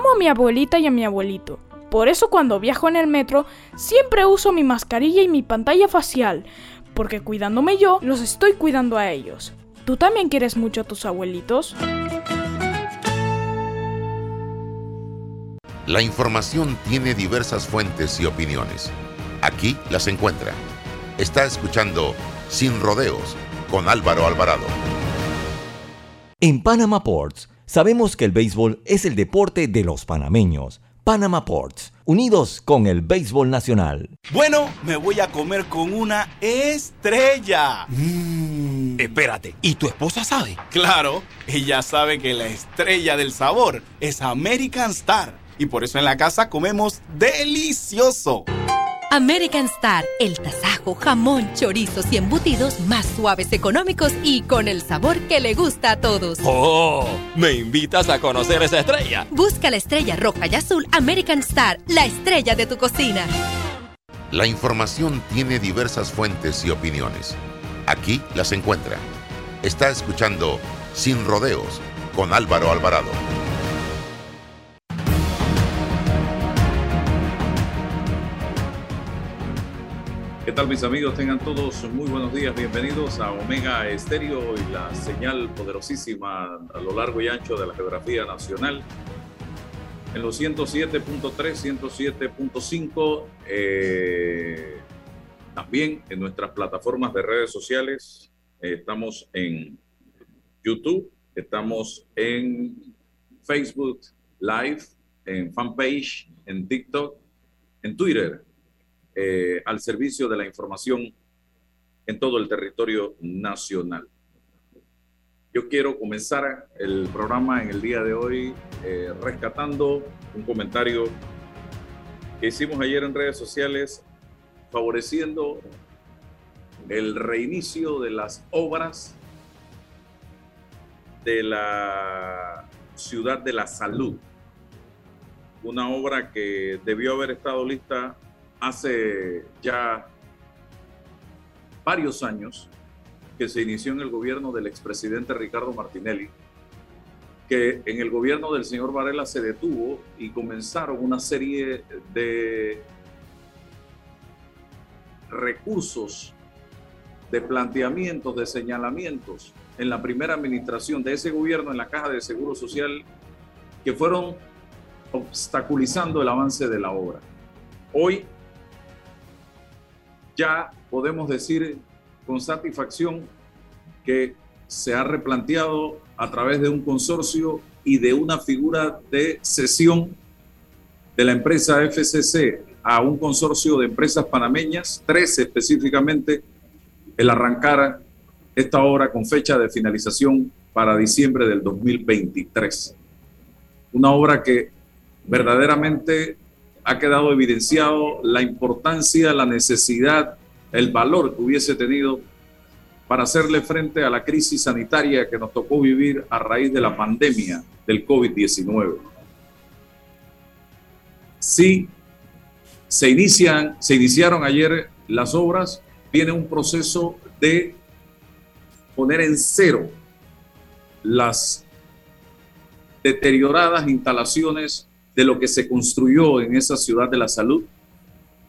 Amo a mi abuelita y a mi abuelito. Por eso cuando viajo en el metro siempre uso mi mascarilla y mi pantalla facial, porque cuidándome yo, los estoy cuidando a ellos. ¿Tú también quieres mucho a tus abuelitos? La información tiene diversas fuentes y opiniones. Aquí las encuentra. Está escuchando Sin Rodeos con Álvaro Alvarado. En Panama Ports Sabemos que el béisbol es el deporte de los panameños. Panama Ports, unidos con el béisbol nacional. Bueno, me voy a comer con una estrella. Mmm. Espérate, ¿y tu esposa sabe? Claro, ella sabe que la estrella del sabor es American Star. Y por eso en la casa comemos delicioso. American Star, el tasajo, jamón, chorizos y embutidos más suaves, económicos y con el sabor que le gusta a todos. ¡Oh! ¿Me invitas a conocer esa estrella? Busca la estrella roja y azul American Star, la estrella de tu cocina. La información tiene diversas fuentes y opiniones. Aquí las encuentra. Está escuchando Sin Rodeos con Álvaro Alvarado. ¿Qué tal mis amigos? Tengan todos muy buenos días, bienvenidos a Omega Estéreo y la señal poderosísima a lo largo y ancho de la geografía nacional. En los 107.3, 107.5, eh, también en nuestras plataformas de redes sociales, eh, estamos en YouTube, estamos en Facebook Live, en fanpage, en TikTok, en Twitter eh, al servicio de la información en todo el territorio nacional. Yo quiero comenzar el programa en el día de hoy eh, rescatando un comentario que hicimos ayer en redes sociales favoreciendo el reinicio de las obras de la ciudad de la salud. Una obra que debió haber estado lista hace ya varios años que se inició en el gobierno del expresidente Ricardo Martinelli, que en el gobierno del señor Varela se detuvo y comenzaron una serie de recursos, de planteamientos, de señalamientos en la primera administración de ese gobierno en la Caja de Seguro Social que fueron obstaculizando el avance de la obra. Hoy ya podemos decir con satisfacción que se ha replanteado a través de un consorcio y de una figura de cesión de la empresa FCC a un consorcio de empresas panameñas, tres específicamente, el arrancar esta obra con fecha de finalización para diciembre del 2023. Una obra que verdaderamente ha quedado evidenciado la importancia, la necesidad, el valor que hubiese tenido para hacerle frente a la crisis sanitaria que nos tocó vivir a raíz de la pandemia del COVID-19. Sí, se, inician, se iniciaron ayer las obras, viene un proceso de poner en cero las deterioradas instalaciones de lo que se construyó en esa ciudad de la salud.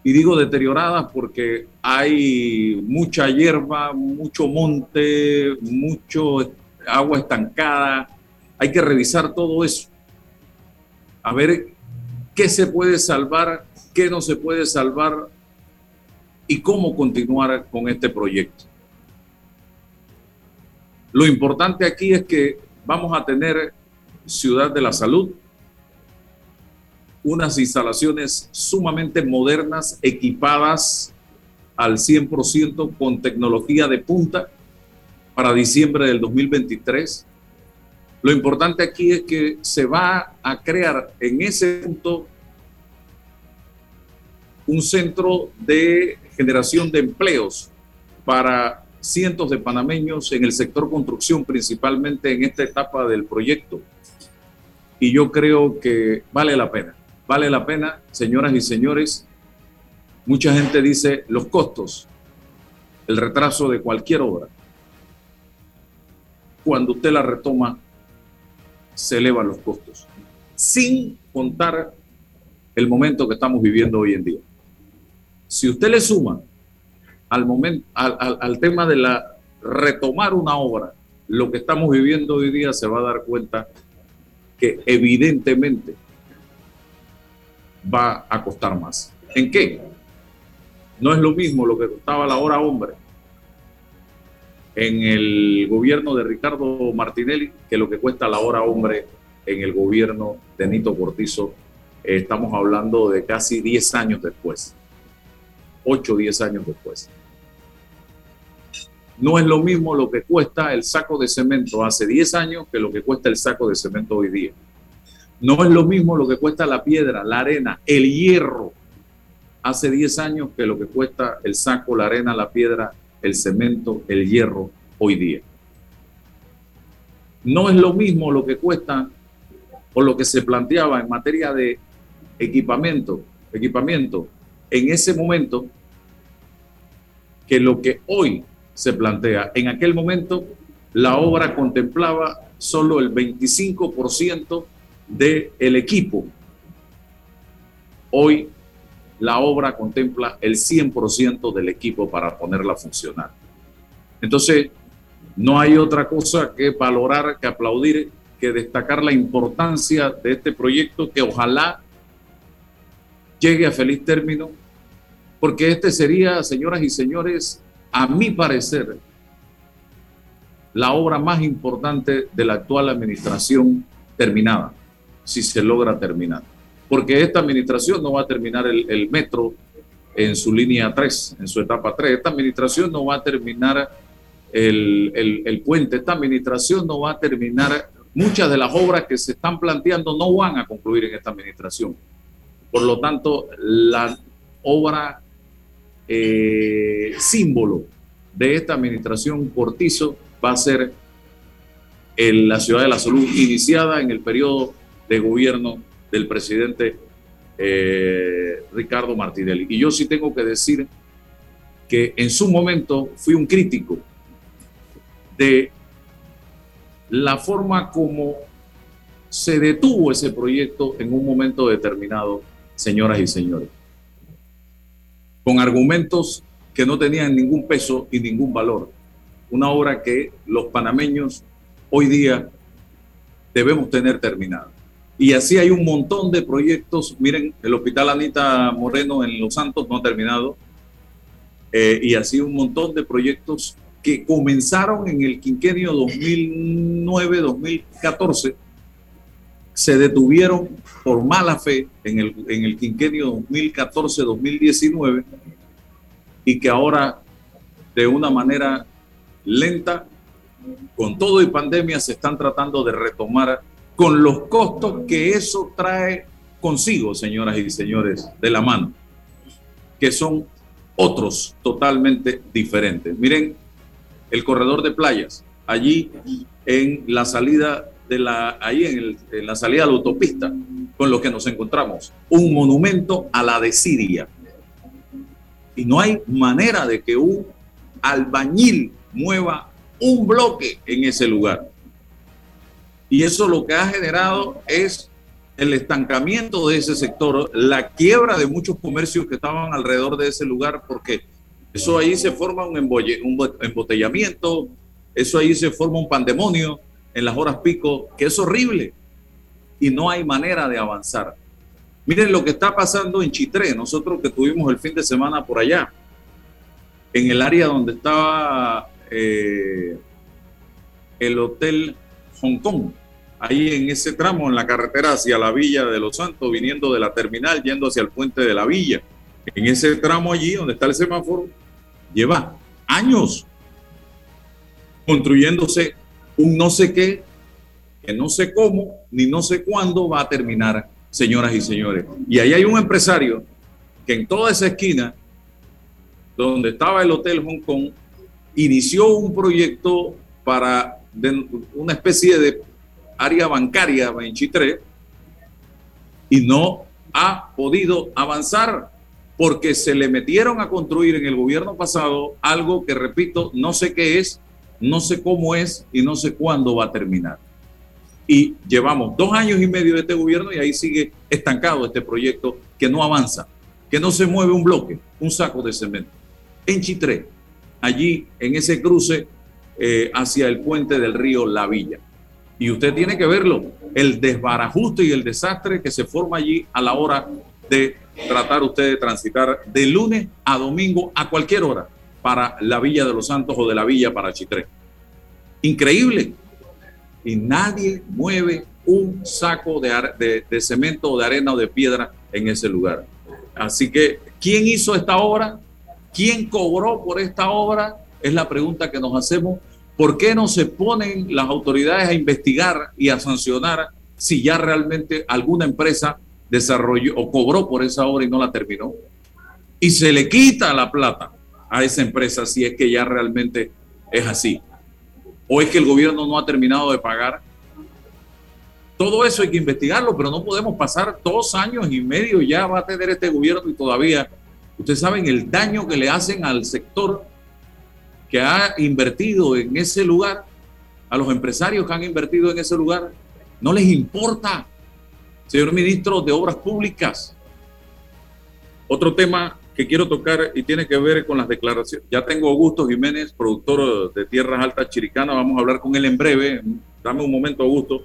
Y digo deterioradas porque hay mucha hierba, mucho monte, mucho agua estancada. Hay que revisar todo eso. A ver qué se puede salvar, qué no se puede salvar y cómo continuar con este proyecto. Lo importante aquí es que vamos a tener Ciudad de la Salud, unas instalaciones sumamente modernas, equipadas al 100% con tecnología de punta para diciembre del 2023. Lo importante aquí es que se va a crear en ese punto un centro de generación de empleos para cientos de panameños en el sector construcción, principalmente en esta etapa del proyecto. Y yo creo que vale la pena, vale la pena, señoras y señores. Mucha gente dice los costos, el retraso de cualquier obra. Cuando usted la retoma, se elevan los costos, sin contar el momento que estamos viviendo hoy en día. Si usted le suma al, momento, al, tema de la retomar una obra, lo que estamos viviendo hoy día se va a dar cuenta que evidentemente va a costar más. ¿En qué? No es lo mismo lo que costaba la hora hombre en el gobierno de Ricardo Martinelli que lo que cuesta la hora hombre en el gobierno de Nito Cortizo. estamos hablando de casi 10 años después, 8 o 10 años después. No es lo mismo lo que cuesta el saco de cemento hace 10 años que lo que cuesta el saco de cemento hoy día. No es lo mismo lo que cuesta la piedra, la arena, el hierro hace 10 años que lo que cuesta el saco, la arena, la piedra, el cemento, el hierro hoy día. No es lo mismo lo que cuesta o lo que se planteaba en materia de equipamiento, equipamiento en ese momento que lo que hoy se plantea. En aquel momento, la obra contemplaba solo el 25% del el equipo. Hoy, la obra contempla el 100% del equipo para ponerla a funcionar. Entonces, no hay otra cosa que valorar, que aplaudir, que destacar la importancia de este proyecto que ojalá llegue a feliz término, porque este sería, señoras y señores, a mi parecer, la obra más importante de la actual administración terminada, si se logra terminar. Porque esta administración no va a terminar el, metro en su línea 3, en su etapa 3. Esta administración no va a terminar el, el, puente. Esta administración no va a terminar. Muchas de las obras que se están planteando no van a concluir en esta administración. Por lo tanto, la obra eh, símbolo de esta administración Cortizo va a ser en la ciudad de la salud iniciada en el periodo de gobierno del presidente eh, Ricardo Martinelli. Y yo sí tengo que decir que en su momento fui un crítico de la forma como se detuvo ese proyecto en un momento determinado, señoras y señores con argumentos que no tenían ningún peso y ningún valor. Una obra que los panameños hoy día debemos tener terminada. Y así hay un montón de proyectos. Miren, el Hospital Anita Moreno en Los Santos no ha terminado. Eh, y así un montón de proyectos que comenzaron en el quinquenio 2009-2014 se detuvieron por mala fe en el, en el quinquenio 2014-2019 y que ahora de una manera lenta, con todo y pandemia, se están tratando de retomar con los costos que eso trae consigo, señoras y señores, de la mano, que son otros totalmente diferentes. Miren, el corredor de playas, allí en la salida de la, ahí en, la salida de la autopista con lo que nos encontramos. Un monumento a la desidia. Y no hay manera de que un albañil mueva un bloque en ese lugar. Y eso lo que ha generado es el estancamiento de ese sector, la quiebra de muchos comercios que estaban alrededor de ese lugar, porque eso ahí se forma un, un embotellamiento, eso ahí se forma un pandemonio, en las horas pico, que es horrible y no hay manera de avanzar. Miren lo que está pasando en Chitré, nosotros que tuvimos el fin de semana por allá. en el área donde estaba eh, el Hotel Hong Kong, ahí en ese tramo, en la carretera hacia la Villa de Los Santos, viniendo de la terminal, yendo hacia el puente de la Villa. En ese tramo allí, donde está el semáforo, lleva años construyéndose un no sé qué, que no sé cómo, ni no sé cuándo va a terminar, señoras y señores. Y ahí hay un empresario que en toda esa esquina, donde estaba el Hotel Hong Kong, inició un proyecto para una especie de área bancaria en Chitré y no ha podido avanzar porque se le metieron a construir en el gobierno pasado algo que, repito, no sé qué es, no sé cómo es y no sé cuándo va a terminar. Y llevamos dos años y medio de este gobierno y ahí sigue estancado este proyecto que no avanza, que no se mueve un bloque, un saco de cemento. En Chitré, allí en ese cruce eh, hacia el puente del río La Villa. Y usted tiene que verlo, el desbarajuste y el desastre que se forma allí a la hora de tratar usted de transitar de lunes a domingo a cualquier hora para la Villa de los Santos o de la Villa para Chitré. Increíble. Y nadie mueve un saco de, de, cemento o de arena o de piedra en ese lugar. Así que, ¿quién hizo esta obra? ¿Quién cobró por esta obra? Es la pregunta que nos hacemos. ¿Por qué no se ponen las autoridades a investigar y a sancionar si ya realmente alguna empresa desarrolló o cobró por esa obra y no la terminó? Y se le quita la plata a esa empresa si es que ya realmente es así. O es que el gobierno no ha terminado de pagar. Todo eso hay que investigarlo, pero no podemos pasar dos años y medio ya va a tener este gobierno y todavía, ustedes saben el daño que le hacen al sector que ha invertido en ese lugar, a los empresarios que han invertido en ese lugar, no les importa, señor ministro de Obras Públicas. Otro tema que quiero tocar y tiene que ver con las declaraciones. Ya tengo Augusto Jiménez, productor de Tierras Altas Chiricana, vamos a hablar con él en breve. Dame un momento, Augusto.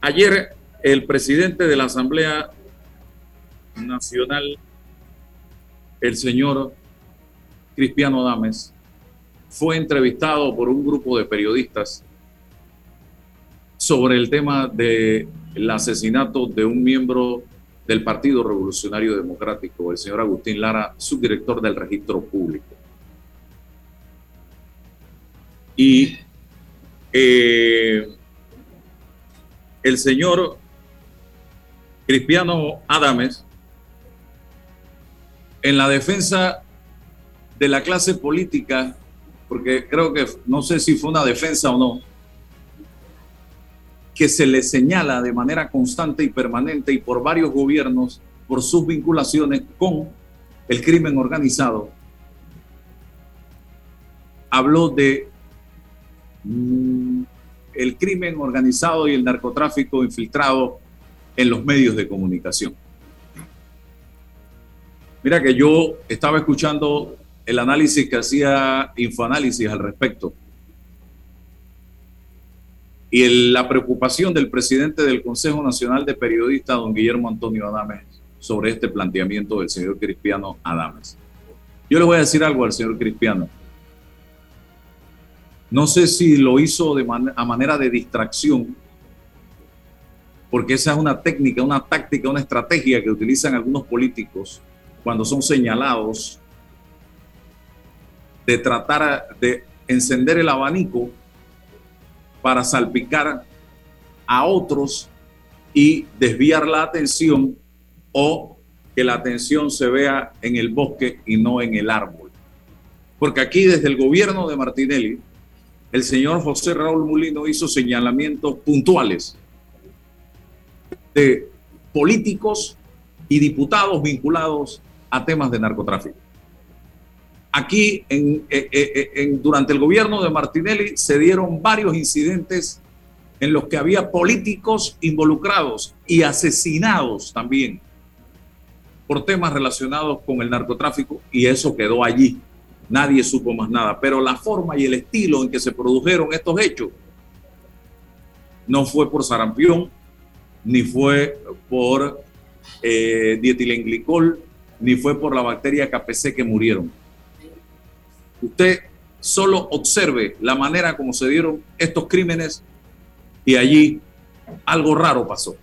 Ayer el presidente de la Asamblea Nacional, el señor Cristiano Dames, fue entrevistado por un grupo de periodistas sobre el tema del asesinato de un miembro del Partido Revolucionario Democrático, el señor Agustín Lara, subdirector del registro público. Y eh, el señor Cristiano Adames, en la defensa de la clase política, porque creo que no sé si fue una defensa o no, que se le señala de manera constante y permanente y por varios gobiernos por sus vinculaciones con el crimen organizado, habló de mm, el crimen organizado y el narcotráfico infiltrado en los medios de comunicación. Mira que yo estaba escuchando el análisis que hacía Infoanálisis al respecto y la preocupación del presidente del Consejo Nacional de Periodistas, don Guillermo Antonio Adames, sobre este planteamiento del señor Cristiano Adames. Yo le voy a decir algo al señor Cristiano. No sé si lo hizo de a manera de distracción, porque esa es una técnica, una táctica, una estrategia que utilizan algunos políticos cuando son señalados de tratar de encender el abanico para salpicar a otros y desviar la atención o que la atención se vea en el bosque y no en el árbol. Porque aquí desde el gobierno de Martinelli, el señor José Raúl Mulino hizo señalamientos puntuales de políticos y diputados vinculados a temas de narcotráfico. Aquí, eh, eh, eh, en, durante el gobierno de Martinelli, se dieron varios incidentes en los que había políticos involucrados y asesinados también por temas relacionados con el narcotráfico y eso quedó allí. Nadie supo más nada, pero la forma y el estilo en que se produjeron estos hechos no fue por sarampión, ni fue por eh, dietilenglicol, ni fue por la bacteria KPC que murieron Usted solo observe la manera como se dieron estos crímenes y allí algo raro pasó.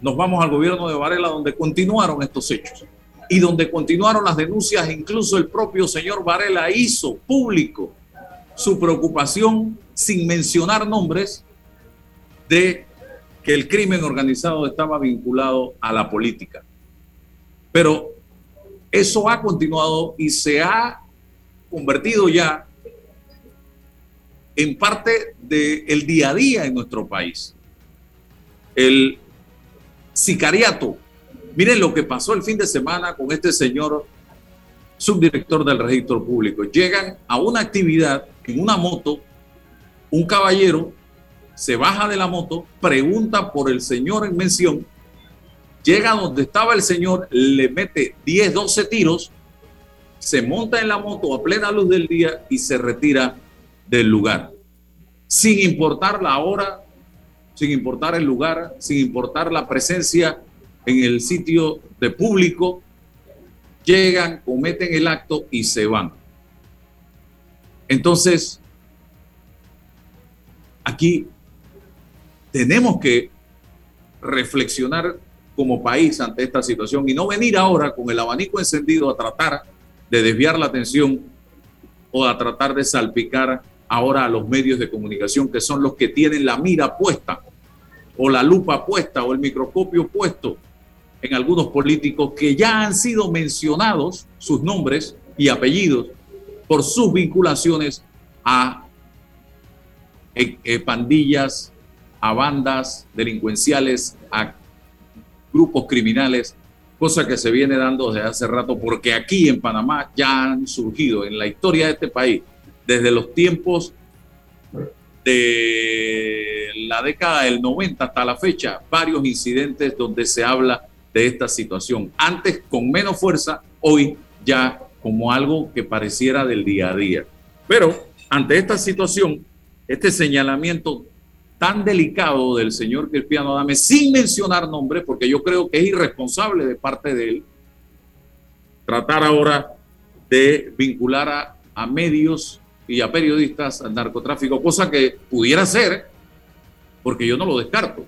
Nos vamos al gobierno de Varela donde continuaron estos hechos y donde continuaron las denuncias, incluso el propio señor Varela hizo público su preocupación sin mencionar nombres de que el crimen organizado estaba vinculado a la política. Pero eso ha continuado y se ha convertido ya en parte del día a día en nuestro país. El sicariato. Miren lo que pasó el fin de semana con este señor subdirector del registro público. Llegan a una actividad en una moto, un caballero se baja de la moto, pregunta por el señor en mención, llega donde estaba el señor, le mete 10, 12 tiros, se monta en la moto a plena luz del día y se retira del lugar. Sin importar la hora, sin importar el lugar, sin importar la presencia en el sitio de público, llegan, cometen el acto y se van. Entonces, aquí tenemos que reflexionar como país ante esta situación y no venir ahora con el abanico encendido a tratar de desviar la atención o a tratar de salpicar ahora a los medios de comunicación que son los que tienen la mira puesta o la lupa puesta o el microscopio puesto en algunos políticos que ya han sido mencionados sus nombres y apellidos por sus vinculaciones a eh, eh, pandillas, a bandas delincuenciales, a grupos criminales, cosa que se viene dando desde hace rato, porque aquí en Panamá ya han surgido en la historia de este país, desde los tiempos de la década del 90 hasta la fecha, varios incidentes donde se habla de esta situación. Antes con menos fuerza, hoy ya como algo que pareciera del día a día. Pero ante esta situación, este señalamiento tan delicado del señor Cristiano Adame, sin mencionar nombre, porque yo creo que es irresponsable de parte de él, tratar ahora de vincular a, a medios y a periodistas al narcotráfico, cosa que pudiera ser, porque yo no lo descarto.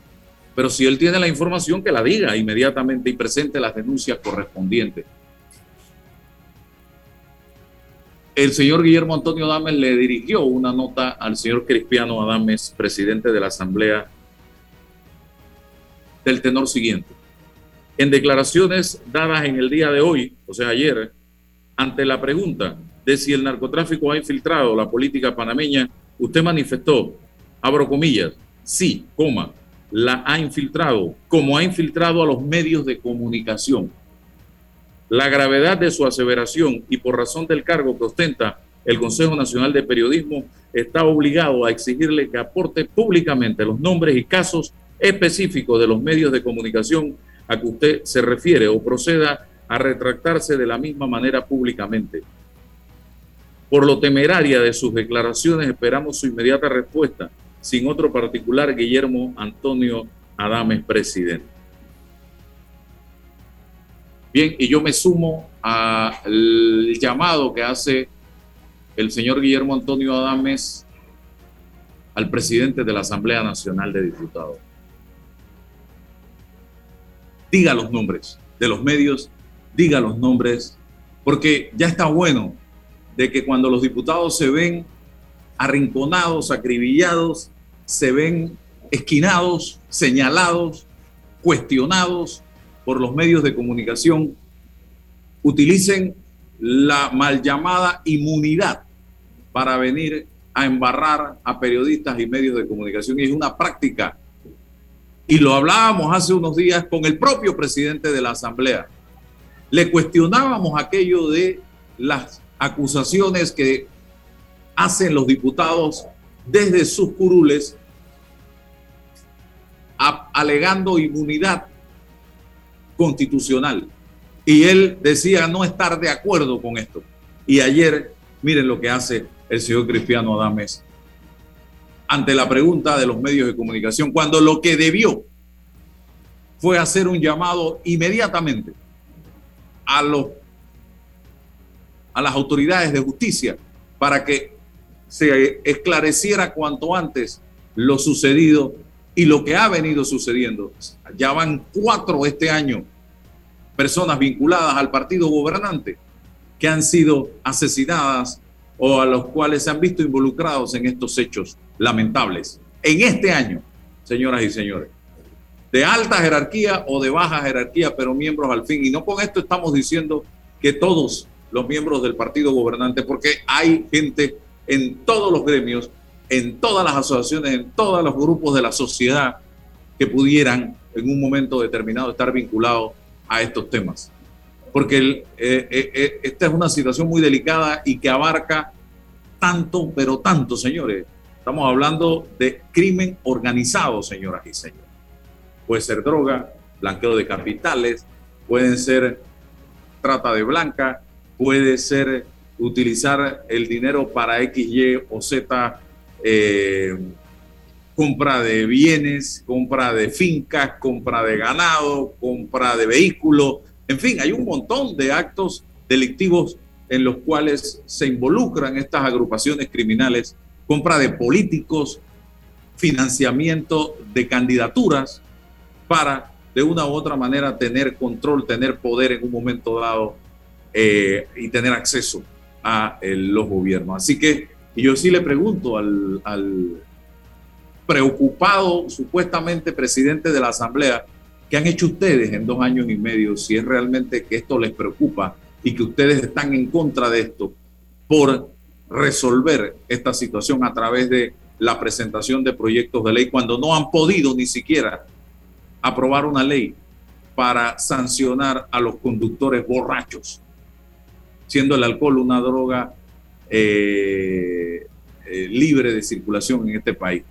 Pero si él tiene la información, que la diga inmediatamente y presente las denuncias correspondientes. El señor Guillermo Antonio Adames le dirigió una nota al señor Cristiano Adames, presidente de la Asamblea, del tenor siguiente. En declaraciones dadas en el día de hoy, o sea, ayer, ante la pregunta de si el narcotráfico ha infiltrado la política panameña, usted manifestó, abro comillas, sí, coma, la ha infiltrado, como ha infiltrado a los medios de comunicación. La gravedad de su aseveración y por razón del cargo que ostenta el Consejo Nacional de Periodismo está obligado a exigirle que aporte públicamente los nombres y casos específicos de los medios de comunicación a que usted se refiere o proceda a retractarse de la misma manera públicamente. Por lo temeraria de sus declaraciones esperamos su inmediata respuesta sin otro particular, Guillermo Antonio Adames, presidente. Bien, y yo me sumo al llamado que hace el señor Guillermo Antonio Adames al presidente de la Asamblea Nacional de Diputados. Diga los nombres de los medios, diga los nombres, porque ya está bueno de que cuando los diputados se ven arrinconados, acribillados, se ven esquinados, señalados, cuestionados por los medios de comunicación, utilicen la mal llamada inmunidad para venir a embarrar a periodistas y medios de comunicación. Y es una práctica. Y lo hablábamos hace unos días con el propio presidente de la Asamblea. Le cuestionábamos aquello de las acusaciones que hacen los diputados desde sus curules alegando inmunidad constitucional. Y él decía no estar de acuerdo con esto. Y ayer, miren lo que hace el señor Cristiano Adames ante la pregunta de los medios de comunicación, cuando lo que debió fue hacer un llamado inmediatamente a, los, a las autoridades de justicia para que se esclareciera cuanto antes lo sucedido y lo que ha venido sucediendo. Ya van cuatro este año personas vinculadas al partido gobernante que han sido asesinadas o a los cuales se han visto involucrados en estos hechos lamentables. En este año, señoras y señores, de alta jerarquía o de baja jerarquía, pero miembros al fin. Y no con esto estamos diciendo que todos los miembros del partido gobernante, porque hay gente en todos los gremios, en todas las asociaciones, en todos los grupos de la sociedad que pudieran en un momento determinado estar vinculados a estos temas. Porque eh, eh, eh, esta es una situación muy delicada y que abarca tanto, pero tanto, señores. Estamos hablando de crimen organizado, señoras y señores. Puede ser droga, blanqueo de capitales, pueden ser trata de blanca, puede ser utilizar el dinero para X, Y o Z compra de bienes, compra de fincas, compra de ganado, compra de vehículos, en fin, hay un montón de actos delictivos en los cuales se involucran estas agrupaciones criminales, compra de políticos, financiamiento de candidaturas para de una u otra manera tener control, tener poder en un momento dado eh, y tener acceso a los gobiernos. Así que yo sí le pregunto al preocupado supuestamente presidente de la Asamblea, ¿qué han hecho ustedes en dos años y medio si es realmente que esto les preocupa y que ustedes están en contra de esto por resolver esta situación a través de la presentación de proyectos de ley cuando no han podido ni siquiera aprobar una ley para sancionar a los conductores borrachos, siendo el alcohol una droga eh, eh, libre de circulación en este país.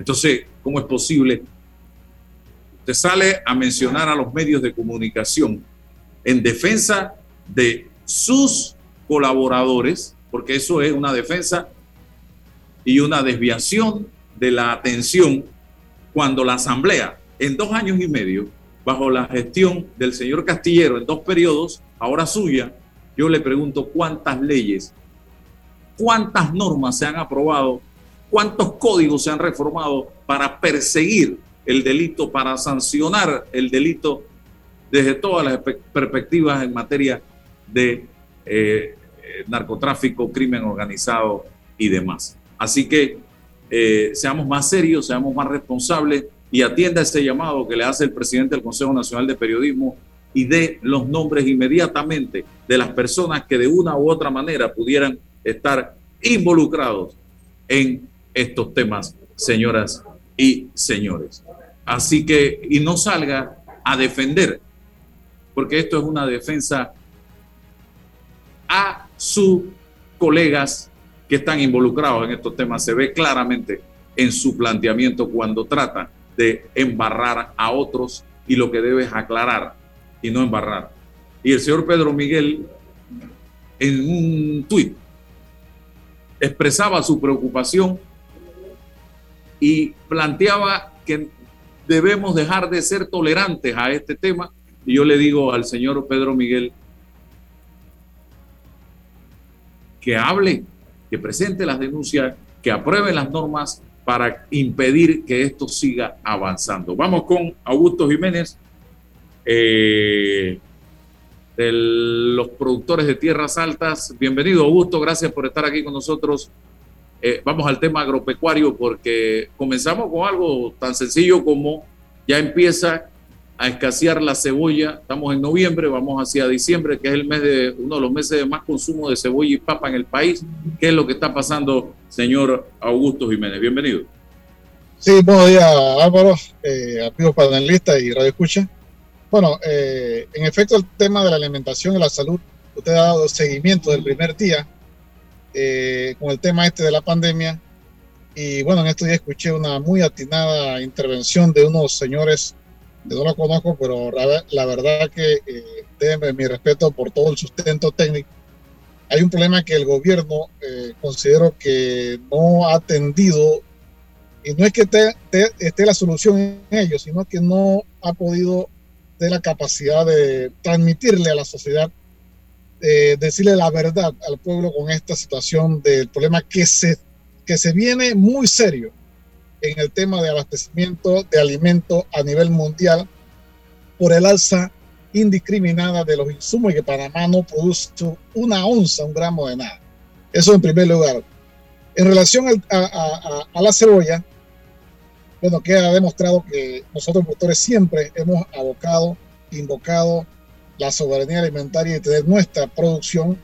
Entonces, ¿cómo es posible? Usted sale a mencionar a los medios de comunicación en defensa de sus colaboradores, porque eso es una defensa y una desviación de la atención cuando la Asamblea, en dos años y medio, bajo la gestión del señor Castillero, en dos periodos, ahora suya, yo le pregunto cuántas leyes, cuántas normas se han aprobado ¿Cuántos códigos se han reformado para perseguir el delito, para sancionar el delito desde todas las perspectivas en materia de eh, narcotráfico, crimen organizado y demás? Así que eh, seamos más serios, seamos más responsables y atienda ese llamado que le hace el presidente del Consejo Nacional de Periodismo y dé los nombres inmediatamente de las personas que de una u otra manera pudieran estar involucrados en estos temas, señoras y señores. Así que, y no salga a defender, porque esto es una defensa a sus colegas que están involucrados en estos temas. Se ve claramente en su planteamiento cuando trata de embarrar a otros y lo que debe es aclarar y no embarrar. Y el señor Pedro Miguel, en un tuit, expresaba su preocupación y planteaba que debemos dejar de ser tolerantes a este tema. Y yo le digo al señor Pedro Miguel que hable, que presente las denuncias, que apruebe las normas para impedir que esto siga avanzando. Vamos con Augusto Jiménez, eh, de los productores de Tierras Altas. Bienvenido, Augusto, gracias por estar aquí con nosotros eh, vamos al tema agropecuario porque comenzamos con algo tan sencillo como ya empieza a escasear la cebolla. Estamos en noviembre, vamos hacia diciembre, que es el mes de uno de los meses de más consumo de cebolla y papa en el país. ¿Qué es lo que está pasando, señor Augusto Jiménez? Bienvenido. Sí, buenos días, Álvaro, eh, amigos panelistas y radio escucha. Bueno, eh, en efecto, el tema de la alimentación y la salud, usted ha dado seguimiento del primer día eh, con el tema este de la pandemia. Y bueno, en estos días escuché una muy atinada intervención de unos señores, que no lo conozco, pero la, verdad que eh, mi respeto por todo el sustento técnico. Hay un problema que el gobierno eh, considero que no ha atendido, y no es que esté la solución en ello, sino que no ha podido tener la capacidad de transmitirle a la sociedad eh, decirle la verdad al pueblo con esta situación del problema que se, que se viene muy serio en el tema de abastecimiento de alimentos a nivel mundial por el alza indiscriminada de los insumos y que Panamá no produce una onza, un gramo de nada. Eso en primer lugar. En relación a, la cebolla, bueno, que ha demostrado que nosotros productores siempre hemos abocado, invocado la soberanía alimentaria y tener nuestra producción,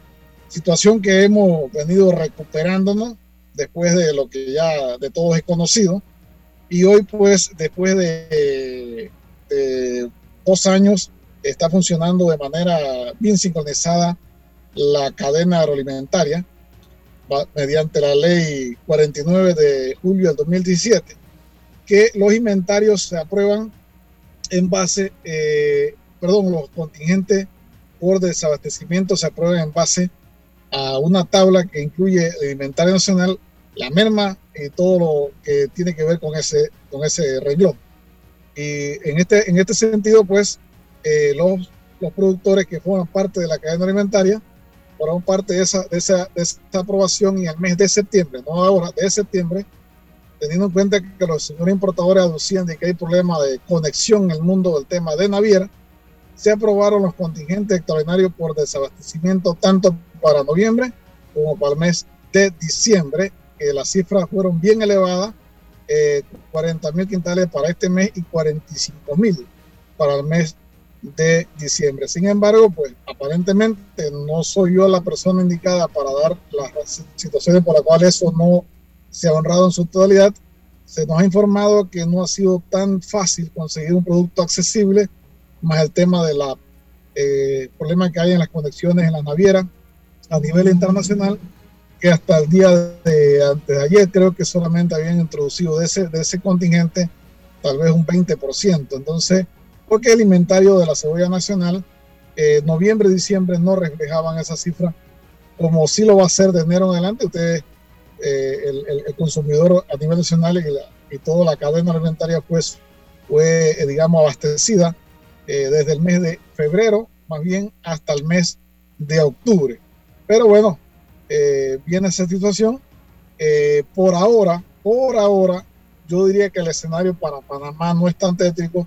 situación que hemos venido recuperándonos después de lo que ya de todos es conocido. Y hoy, pues, después de, de dos años, está funcionando de manera bien sincronizada la cadena agroalimentaria mediante la ley 49 de julio del 2017, que los inventarios se aprueban en base, eh, perdón, los contingentes por desabastecimiento se aprueban en base a una tabla que incluye el inventario nacional, la merma y todo lo que tiene que ver con ese, con ese renglón. Y en este, en este sentido, pues, eh, los, los productores que forman parte de la cadena alimentaria forman parte de esa, de esa, de esa aprobación y el mes de septiembre, no ahora, de septiembre, teniendo en cuenta que los señores importadores aducían de que hay problema de conexión en el mundo del tema de naviera, se aprobaron los contingentes extraordinarios por desabastecimiento tanto para noviembre como para el mes de diciembre, que las cifras fueron bien elevadas, eh, 40 mil quintales para este mes y 45 mil para el mes de diciembre. Sin embargo, pues aparentemente no soy yo la persona indicada para dar las situaciones por las cuales eso no se ha honrado en su totalidad. Se nos ha informado que no ha sido tan fácil conseguir un producto accesible, más el tema de la eh, problema que hay en las conexiones en la naviera a nivel internacional, que hasta el día de antes de ayer creo que solamente habían introducido de ese, de ese contingente tal vez un 20%. Entonces, porque el inventario de la cebolla nacional, eh, noviembre y diciembre no reflejaban esa cifra, como sí lo va a hacer de enero en adelante. Ustedes, eh, el, consumidor a nivel nacional y, toda la cadena alimentaria, pues fue, eh, digamos, abastecida desde el mes de febrero, más bien hasta el mes de octubre. Pero bueno, viene esa situación. por ahora, por ahora, yo diría que el escenario para Panamá no es tan tétrico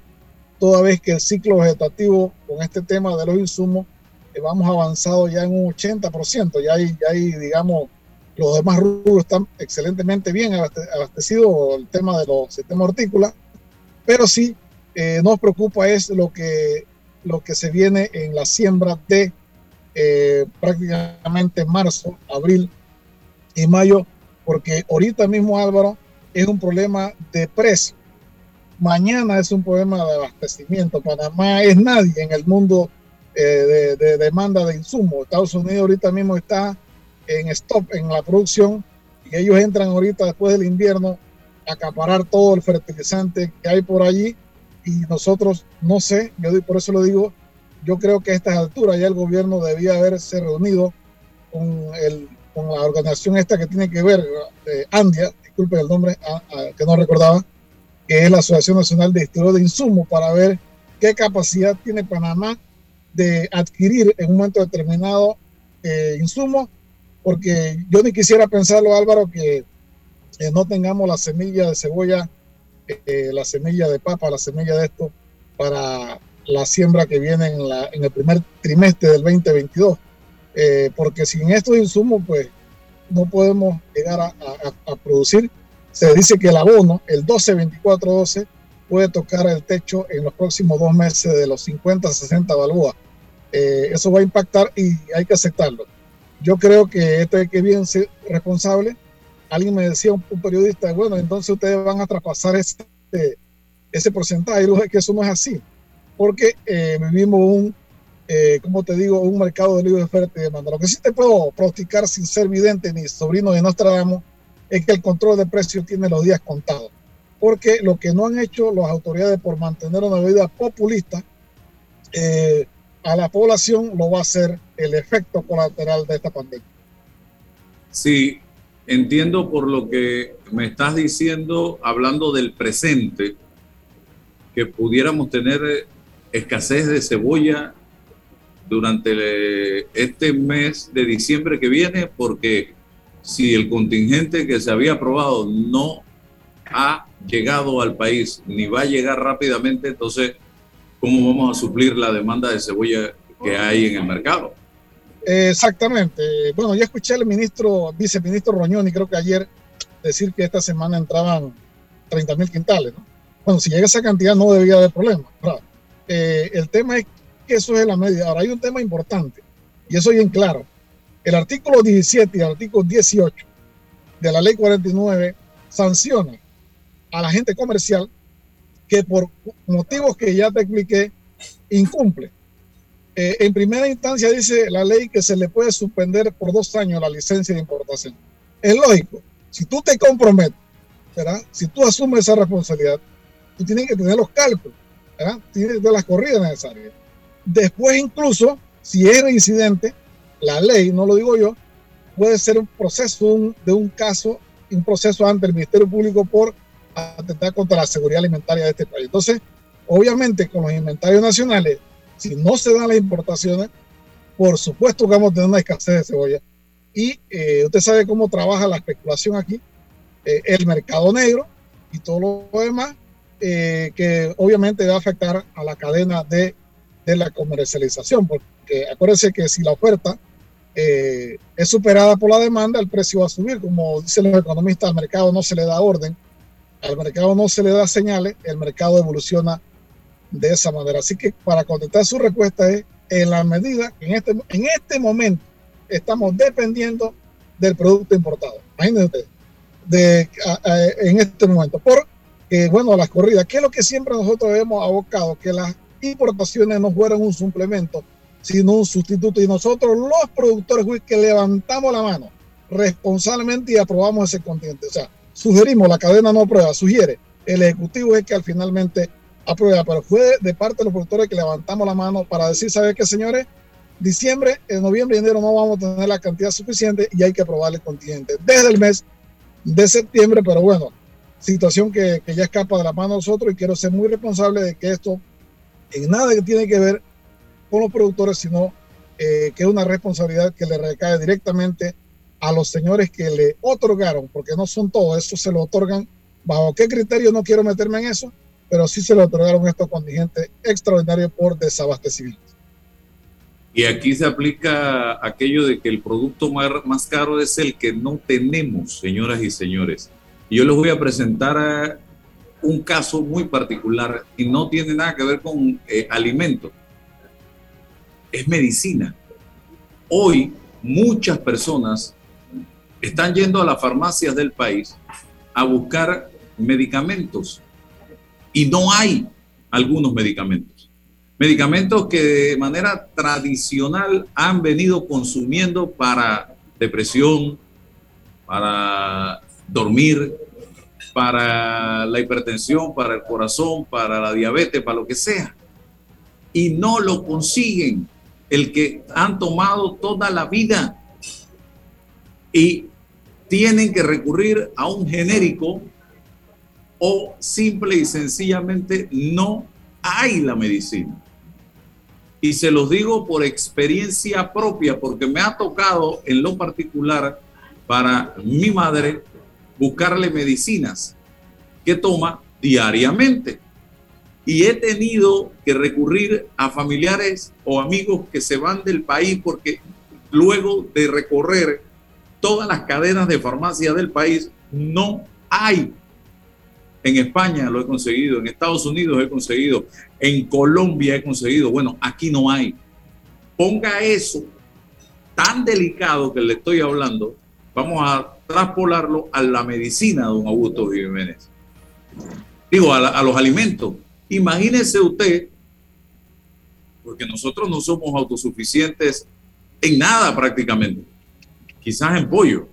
toda vez que el ciclo vegetativo con este tema de los insumos eh, vamos avanzado ya en un 80%, ya hay, ya hay, digamos, los demás rubros están excelentemente bien abastecidos, el tema de los sistemas hortícolas, pero sí eh, nos preocupa es lo que, lo que se viene en la siembra de eh, prácticamente marzo, abril y mayo, porque ahorita mismo Álvaro es un problema de precio mañana es un problema de abastecimiento. Panamá es nadie en el mundo eh, de, demanda de insumos. Estados Unidos ahorita mismo está en stop en la producción y ellos entran ahorita después del invierno a acaparar todo el fertilizante que hay por allí y nosotros no sé, yo por eso lo digo, yo creo que a estas alturas ya el gobierno debía haberse reunido con, el, con la organización esta que tiene que ver, eh, Andia, disculpe el nombre que no recordaba, que es la Asociación Nacional de Estudios de Insumos, para ver qué capacidad tiene Panamá de adquirir en un momento determinado eh, insumos, porque yo ni quisiera pensarlo, Álvaro, que eh, no tengamos la semilla de cebolla, eh, la semilla de papa, la semilla de esto, para la siembra que viene en, la, en el primer trimestre del 2022. Eh, porque sin estos insumos, pues no podemos llegar a, a producir se dice que el abono, el 12-24-12, puede tocar el techo en los próximos dos meses de los 50 60 balúas. Eh, eso va a impactar y hay que aceptarlo. Yo creo que este hay que bien ser responsable. Alguien me decía, un, periodista, bueno, entonces ustedes van a traspasar ese, ese porcentaje. Y lo que eso no es así, porque eh, vivimos un, eh, como te digo, un mercado de libre oferta y demanda. Lo que sí te puedo pronosticar sin ser vidente ni sobrino de Nostradamus es que el control de precios tiene los días contados. Porque lo que no han hecho las autoridades por mantener una medida populista eh, a la población lo va a hacer el efecto colateral de esta pandemia. Sí, entiendo por lo que me estás diciendo, hablando del presente, que pudiéramos tener escasez de cebolla durante este mes de diciembre que viene, porque si el contingente que se había aprobado no ha llegado al país ni va a llegar rápidamente, entonces, ¿cómo vamos a suplir la demanda de cebolla que hay en el mercado? Exactamente. Bueno, ya escuché al ministro, viceministro Roñoni, creo que ayer, decir que esta semana entraban 30 mil quintales. ¿no? Bueno, si llega esa cantidad no debería haber problema. Eh, el tema es que eso es la medida. Ahora hay un tema importante, y eso bien claro. El artículo 17 y el artículo 18 de la ley 49 sanciona a la gente comercial que por motivos que ya te expliqué incumple. Eh, en primera instancia dice la ley que se le puede suspender por dos años la licencia de importación. Es lógico, si tú te comprometes, ¿verdad? si tú asumes esa responsabilidad, tú tienes que tener los cálculos, ¿verdad? tienes tener las corridas necesarias. Después incluso, si es incidente, la ley, no lo digo yo, puede ser un proceso de un caso, un proceso ante el Ministerio Público por atentar contra la seguridad alimentaria de este país. Entonces, obviamente, con los inventarios nacionales, si no se dan las importaciones, por supuesto que vamos a tener una escasez de cebolla. Y eh, usted sabe cómo trabaja la especulación aquí, eh, el mercado negro y todo lo demás, eh, que obviamente va a afectar a la cadena de, de la comercialización, porque acuérdense que si la oferta es superada por la demanda, el precio va a subir. Como dicen los economistas, al mercado no se le da orden al mercado no se le da señales, el mercado evoluciona de esa manera. Así que para contestar su respuesta es, en la medida que en este, en este momento estamos dependiendo del producto importado. Imagínense de, en este momento. Porque, bueno, las corridas, que es lo que siempre nosotros hemos abocado, que las importaciones no fueran un suplemento, sino un sustituto. Y nosotros, los productores, que levantamos la mano responsablemente y aprobamos ese continente. O sea, sugerimos, la cadena no aprueba, sugiere, el Ejecutivo es que al finalmente aprueba, pero fue de parte de los productores que levantamos la mano para decir, ¿sabe qué, señores? Diciembre, en noviembre y enero no vamos a tener la cantidad suficiente y hay que aprobar el continente. Desde el mes de septiembre, pero bueno, situación que, que ya escapa de la mano de nosotros y quiero ser muy responsable de que esto en nada que tiene que ver con los productores, sino eh, que es una responsabilidad que le recae directamente a los señores que le otorgaron, porque no son todos, eso se lo otorgan, bajo qué criterio no quiero meterme en eso, pero sí se le otorgaron estos contingentes extraordinarios por desabastecimiento. Y aquí se aplica aquello de que el producto más, caro es el que no tenemos, señoras y señores. Y yo les voy a presentar un caso muy particular y no tiene nada que ver con eh, alimento. Es medicina. Hoy muchas personas están yendo a las farmacias del país a buscar medicamentos y no hay algunos medicamentos. Medicamentos que de manera tradicional han venido consumiendo para depresión, para dormir, para la hipertensión, para el corazón, para la diabetes, para lo que sea. Y no lo consiguen. El que han tomado toda la vida y tienen que recurrir a un genérico o simple y sencillamente no hay la medicina. Y se los digo por experiencia propia, porque me ha tocado en lo particular para mi madre buscarle medicinas que toma diariamente. Y he tenido que recurrir a familiares o amigos que se van del país porque luego de recorrer todas las cadenas de farmacia del país no hay. En España lo he conseguido, en Estados Unidos he conseguido, en Colombia he conseguido. Bueno, aquí no hay. Ponga eso tan delicado que le estoy hablando, vamos a traspolarlo a la medicina, don Augusto Jiménez. Digo, a, los alimentos. Imagínese usted, porque nosotros no somos autosuficientes en nada prácticamente quizás en pollo,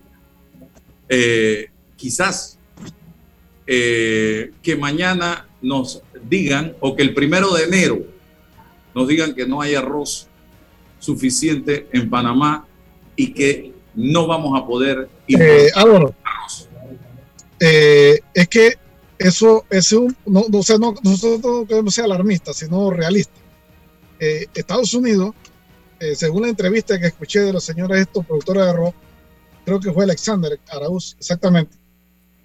eh, quizás eh, que mañana nos digan o que el primero de enero nos digan que no hay arroz suficiente en Panamá y que no vamos a poder eh, arroz. Eh, es que eso es un, no, no, no nosotros no queremos ser alarmistas, sino realistas. Estados Unidos eh, según la entrevista que escuché de los señores estos productores de arroz, creo que fue Alexander Arauz, exactamente,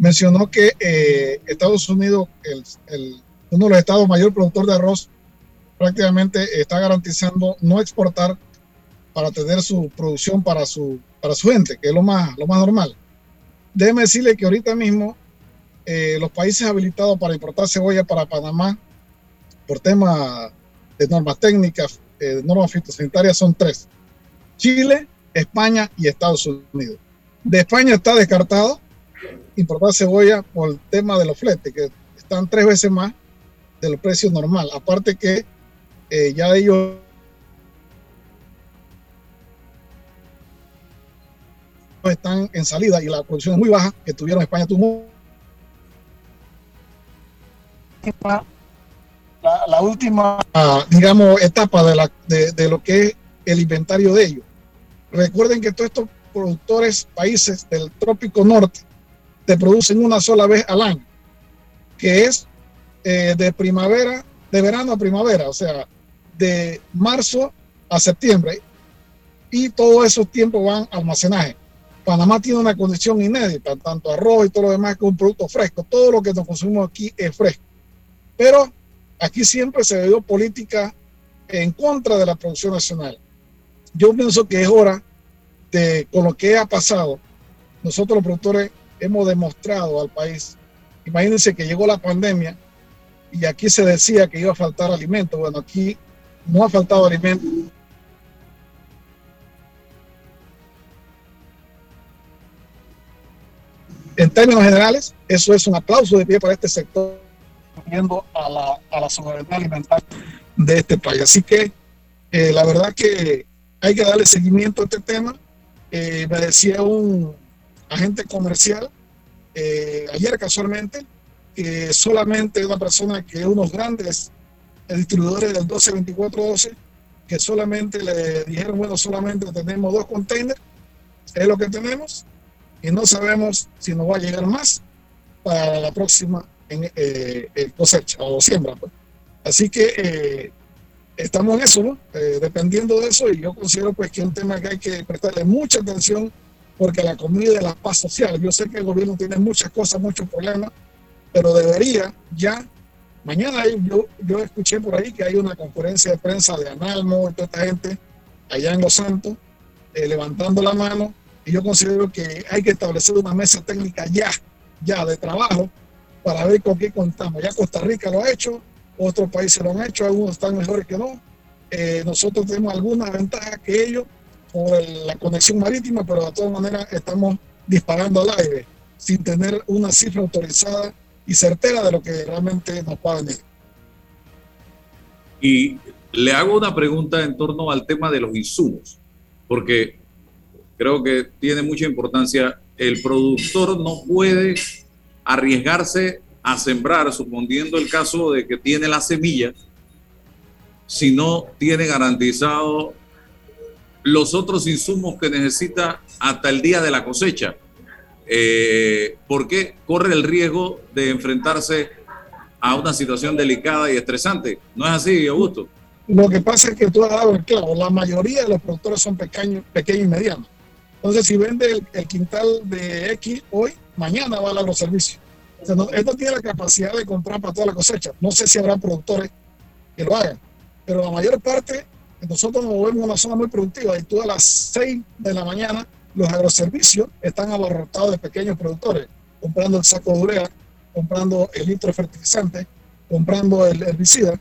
mencionó que eh, Estados Unidos, el, uno de los estados mayor productor de arroz, prácticamente está garantizando no exportar para tener su producción para su, para su gente, que es lo más, lo más normal. Déjeme decirle que ahorita mismo eh, los países habilitados para importar cebolla para Panamá por tema de normas técnicas, eh, de normas fitosanitarias son tres. Chile, España y Estados Unidos. De España está descartado importar cebolla por el tema de los fletes, que están tres veces más del precio normal. Aparte que eh, ya ellos están en salida y la producción es muy baja que tuvieron España tuvo la, última digamos etapa de, la, de, lo que es el inventario de ellos recuerden que todos estos productores países del trópico norte te producen una sola vez al año que es eh, de primavera de verano a primavera o sea de marzo a septiembre y todos esos tiempos van a almacenaje. Panamá tiene una condición inédita, tanto arroz y todo lo demás que un producto fresco. Todo lo que nos consumimos aquí es fresco. Pero aquí siempre se dio política en contra de la producción nacional. Yo pienso que es hora de, con lo que ha pasado, nosotros los productores hemos demostrado al país. Imagínense que llegó la pandemia y aquí se decía que iba a faltar alimento. Bueno, aquí no ha faltado alimento. En términos generales, eso es un aplauso de pie para este sector, viendo a la, a la soberanía alimentaria de este país. Así que eh, la verdad que hay que darle seguimiento a este tema. Eh, me decía un agente comercial eh, ayer casualmente que solamente una persona que unos grandes distribuidores del 122412 que solamente le dijeron, bueno, solamente tenemos dos containers, es lo que tenemos, y no sabemos si nos va a llegar más para la próxima en, eh, eh, cosecha o siembra. Pues. Así que eh, estamos en eso, dependiendo de eso, y yo considero pues que es un tema que hay que prestarle mucha atención porque la comida es la paz social. Yo sé que el gobierno tiene muchas cosas, muchos problemas, pero debería ya Mañana yo, yo escuché por ahí que hay una conferencia de prensa de Analmo y toda esta gente allá en Los Santos, eh, levantando la mano, y yo considero que hay que establecer una mesa técnica ya, ya de trabajo, para ver con qué contamos. Ya Costa Rica lo ha hecho, otros países lo han hecho, algunos están mejores que no. Eh, nosotros tenemos alguna ventaja que ellos por la conexión marítima, pero de todas maneras estamos disparando al aire sin tener una cifra autorizada y certera de lo que realmente nos va a venir. Y le hago una pregunta en torno al tema de los insumos, porque creo que tiene mucha importancia. El productor no puede arriesgarse a sembrar, suponiendo el caso de que tiene la semilla, si no tiene garantizado los otros insumos que necesita hasta el día de la cosecha eh, porque corre el riesgo de enfrentarse a una situación delicada y estresante. ¿No es así, Augusto? Lo que pasa es que tú has dado el clavo, la mayoría de los productores son pequeños, pequeños y medianos. Entonces, si vende el, quintal de X hoy, mañana va a dar los servicios. esto tiene la capacidad de comprar para toda la cosecha. No sé si habrá productores que lo hagan, pero la mayor parte, nosotros nos movemos en una zona muy productiva y tú a las 6 de la mañana los agroservicios están abarrotados de pequeños productores, comprando el saco de urea, comprando el litro de fertilizante, comprando el herbicida,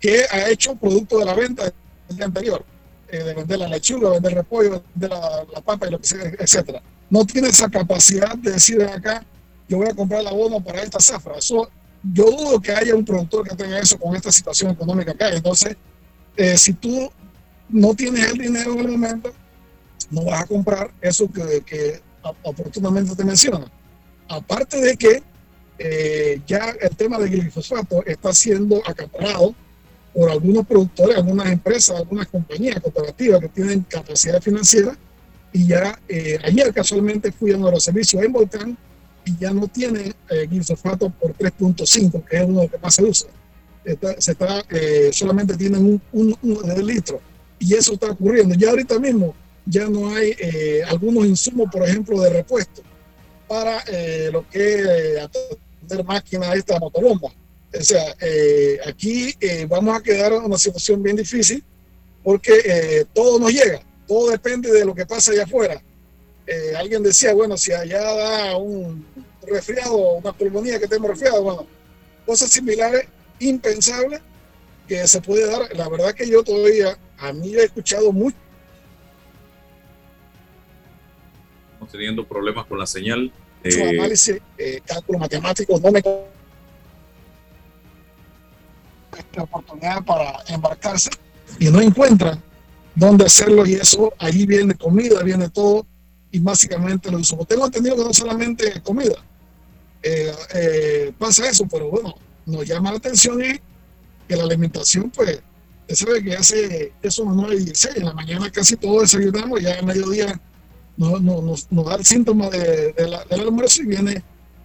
que ha hecho producto de la venta del día anterior, eh, de vender la lechuga, vender el repollo, vender la, papa y lo que sea, etcétera. No tiene esa capacidad de decir acá, yo voy a comprar el abono para esta zafra. Eso, yo dudo que haya un productor que tenga eso con esta situación económica acá. Entonces, eh, si tú no tienes el dinero en el momento, no vas a comprar eso que, que oportunamente te menciona. Aparte de que eh, ya el tema del glifosato está siendo acaparado por algunos productores, algunas empresas, algunas compañías cooperativas que tienen capacidad financiera. Y ya eh, ayer casualmente fui a los servicios en Volcán y ya no tiene eh, glifosato por 3.5, que es uno de los que más se usa. Se está, solamente tienen un, litro y eso está ocurriendo. Ya ahorita mismo ya no hay eh, algunos insumos, por ejemplo, de repuesto para eh, lo que es atender máquinas esta motobomba. O sea, aquí vamos a quedar en una situación bien difícil porque todo nos llega, todo depende de lo que pasa allá afuera. alguien decía, bueno, si allá da un resfriado, una pulmonía que tenemos resfriado, bueno, cosas similares, impensables, que se puede dar. La verdad que yo todavía, a mí he escuchado mucho. Estamos teniendo problemas con la señal. Eh... análisis, eh, cálculos matemáticos, no me esta oportunidad para embarcarse y no encuentran dónde hacerlo y eso, allí viene comida, viene todo y básicamente lo insumos. Tengo entendido que no solamente comida, eh, eh, pasa eso, pero bueno, nos llama la atención y que la alimentación, pues, se sabe que hace eso no hay en la mañana casi todo desayunamos, ya en mediodía nos, nos, nos da el síntoma de, la, del almuerzo y viene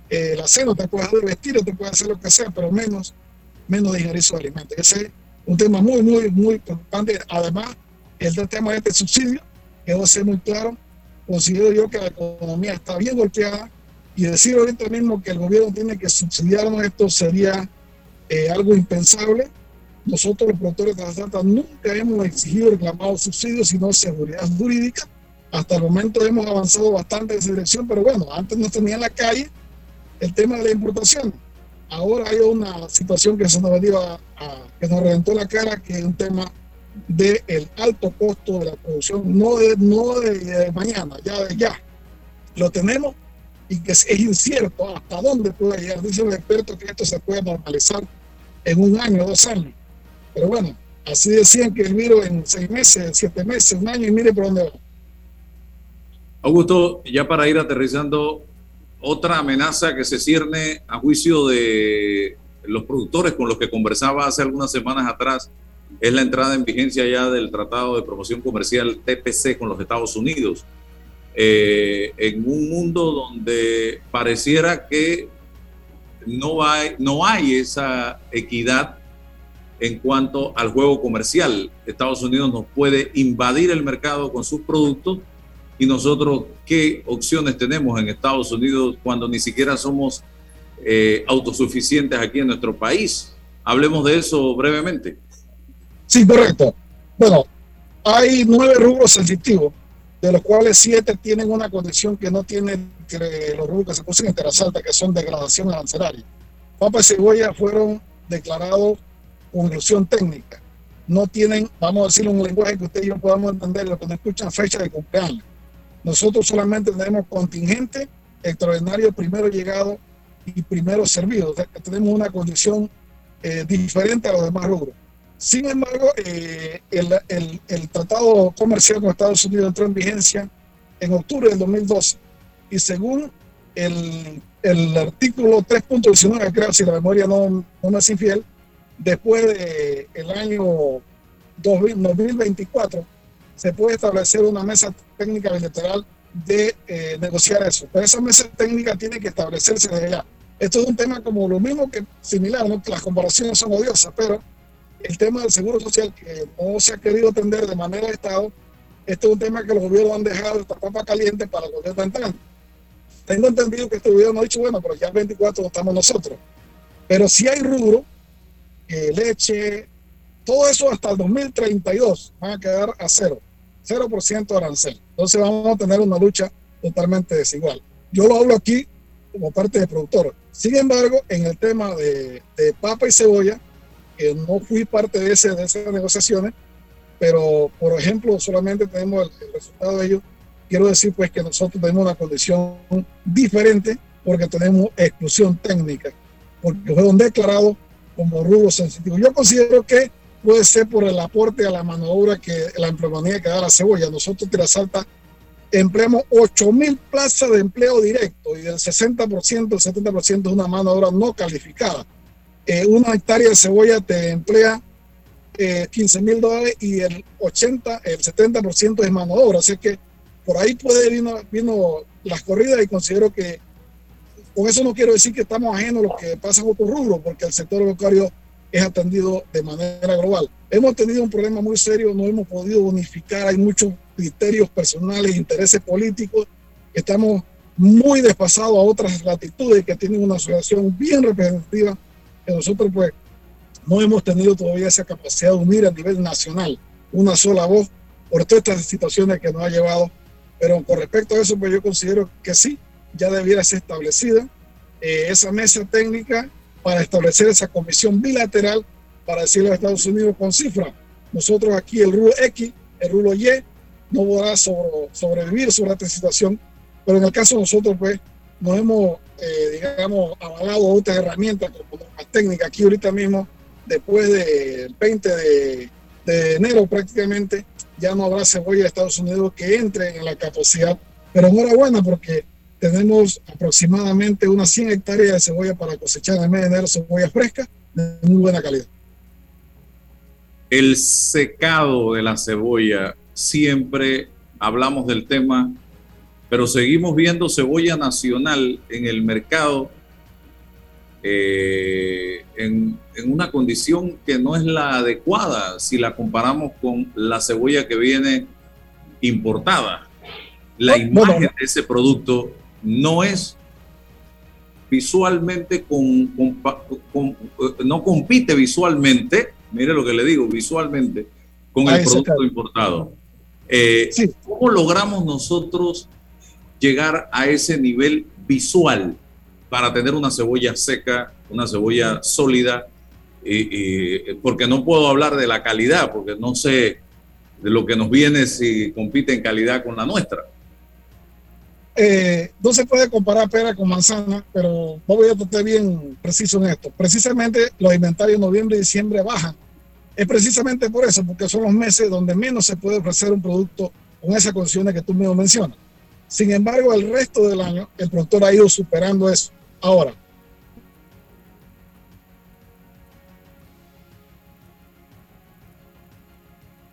eh, la cena, te puedes vestir, te puedes hacer lo que sea, pero menos, menos digerir esos alimentos. Ese es un tema muy, muy, muy importante. Además, el tema de este subsidio, que debo ser muy claro, considero yo que la economía está bien golpeada, y decir ahorita mismo que el gobierno tiene que subsidiarnos esto sería eh, algo impensable. Nosotros los productores de la Santa nunca hemos exigido reclamado subsidios, sino seguridad jurídica. Hasta el momento hemos avanzado bastante en esa dirección, pero bueno, antes no tenía en la calle el tema de la importación. Ahora hay una situación que se nos venía a, que nos reventó la cara, que es un tema del el alto costo de la producción, no de, no de mañana, ya de ya. Lo tenemos y que es, incierto hasta dónde puede llegar. Dicen los expertos que esto se puede normalizar en un año, dos años. Pero bueno, así decían que el virus en seis meses, siete meses, un año y mire por dónde va. Augusto, ya para ir aterrizando, otra amenaza que se cierne a juicio de los productores con los que conversaba hace algunas semanas atrás es la entrada en vigencia ya del Tratado de Promoción Comercial TPC con los Estados Unidos. Eh, en un mundo donde pareciera que no hay, no hay esa equidad en cuanto al juego comercial. Estados Unidos nos puede invadir el mercado con sus productos y nosotros qué opciones tenemos en Estados Unidos cuando ni siquiera somos eh, autosuficientes aquí en nuestro país. Hablemos de eso brevemente. Sí, correcto. Bueno, hay nueve rubros sensitivos de los cuales siete tienen una condición que no tienen los rubros que se pusen en Alta, que son degradación arancelaria. Papa y cebolla fueron declarados con ilusión técnica. No tienen, vamos a decir, un lenguaje que ustedes y yo podamos entender, que no escuchan fecha de cumpleaños. Nosotros solamente tenemos contingente, extraordinario, primero llegado y primero servido. tenemos una condición eh, diferente a los demás rubros. Sin embargo, eh, el, tratado comercial con Estados Unidos entró en vigencia en octubre del 2012 y según el, artículo 3.19, creo, si la memoria no, no es infiel, después del el año 2024 se puede establecer una mesa técnica bilateral de eh, negociar eso. Pero esa mesa técnica tiene que establecerse desde ya. Esto es un tema como lo mismo que similar, ¿no? las comparaciones son odiosas, pero el tema del seguro social que no se ha querido atender de manera de Estado, este es un tema que los gobiernos han dejado esta papa caliente para el gobierno entrante. Tengo entendido que este gobierno ha dicho, bueno, pero ya el 24 estamos nosotros. Pero si hay rubro, eh, leche, todo eso hasta el 2032 van a quedar a cero, 0% de arancel. Entonces vamos a tener una lucha totalmente desigual. Yo lo hablo aquí como parte de productor. Sin embargo, en el tema de, de papa y cebolla, no fui parte de, ese, de esas negociaciones, pero por ejemplo, solamente tenemos el, resultado de ello. Quiero decir pues que nosotros tenemos una condición diferente porque tenemos exclusión técnica, porque fueron declarados como rubros sensitivos. Yo considero que puede ser por el aporte a la mano obra que la empleomanía que da la cebolla. Nosotros, Tierra Salta, empleamos 8 mil plazas de empleo directo y del 60%, el 70% es una mano obra no calificada. Eh, una hectárea de cebolla te emplea 15 eh, mil dólares y el 80, el 70% es mano de obra. Así que por ahí puede vino, vino las corridas y considero que con eso no quiero decir que estamos ajenos a lo que pasa en otros rubros, porque el sector bancario es atendido de manera global. hemos tenido un problema muy serio, no hemos podido unificar, hay muchos criterios personales, intereses políticos, estamos muy despasados a otras latitudes que tienen una asociación bien representativa, que nosotros pues no hemos tenido todavía esa capacidad de unir a nivel nacional una sola voz por todas estas situaciones que nos ha llevado. Pero con respecto a eso, pues yo considero que sí, ya debiera ser establecida eh, esa mesa técnica para establecer esa comisión bilateral para decirle a Estados Unidos con cifra. Nosotros aquí el rulo X, el rulo Y, no podrá sobrevivir sobre esta situación, pero en el caso de nosotros, pues, nos hemos, eh, digamos, avalado otras herramientas como la técnica aquí ahorita mismo, después del 20 de, de enero prácticamente, ya no habrá cebolla de Estados Unidos que entre en la capacidad. Pero enhorabuena porque tenemos aproximadamente unas 100 hectáreas de cebolla para cosechar en el mes de enero, cebolla fresca de muy buena calidad. El secado de la cebolla, siempre hablamos del tema, pero seguimos viendo cebolla nacional en el mercado eh, en, en, una condición que no es la adecuada si la comparamos con la cebolla que viene importada. La imagen de ese producto no es visualmente, con, con, no compite visualmente, mire lo que le digo, visualmente, con el producto importado. Eh, ¿Cómo logramos nosotros llegar a ese nivel visual para tener una cebolla seca, una cebolla sólida? porque no puedo hablar de la calidad, porque no sé de lo que nos viene si compite en calidad con la nuestra. Eh, no se puede comparar pera con manzana, pero voy a estar bien preciso en esto. Precisamente los inventarios de noviembre y diciembre bajan. Es precisamente por eso, porque son los meses donde menos se puede ofrecer un producto con esas condiciones que tú mismo mencionas. Sin embargo, el resto del año el productor ha ido superando eso. Ahora,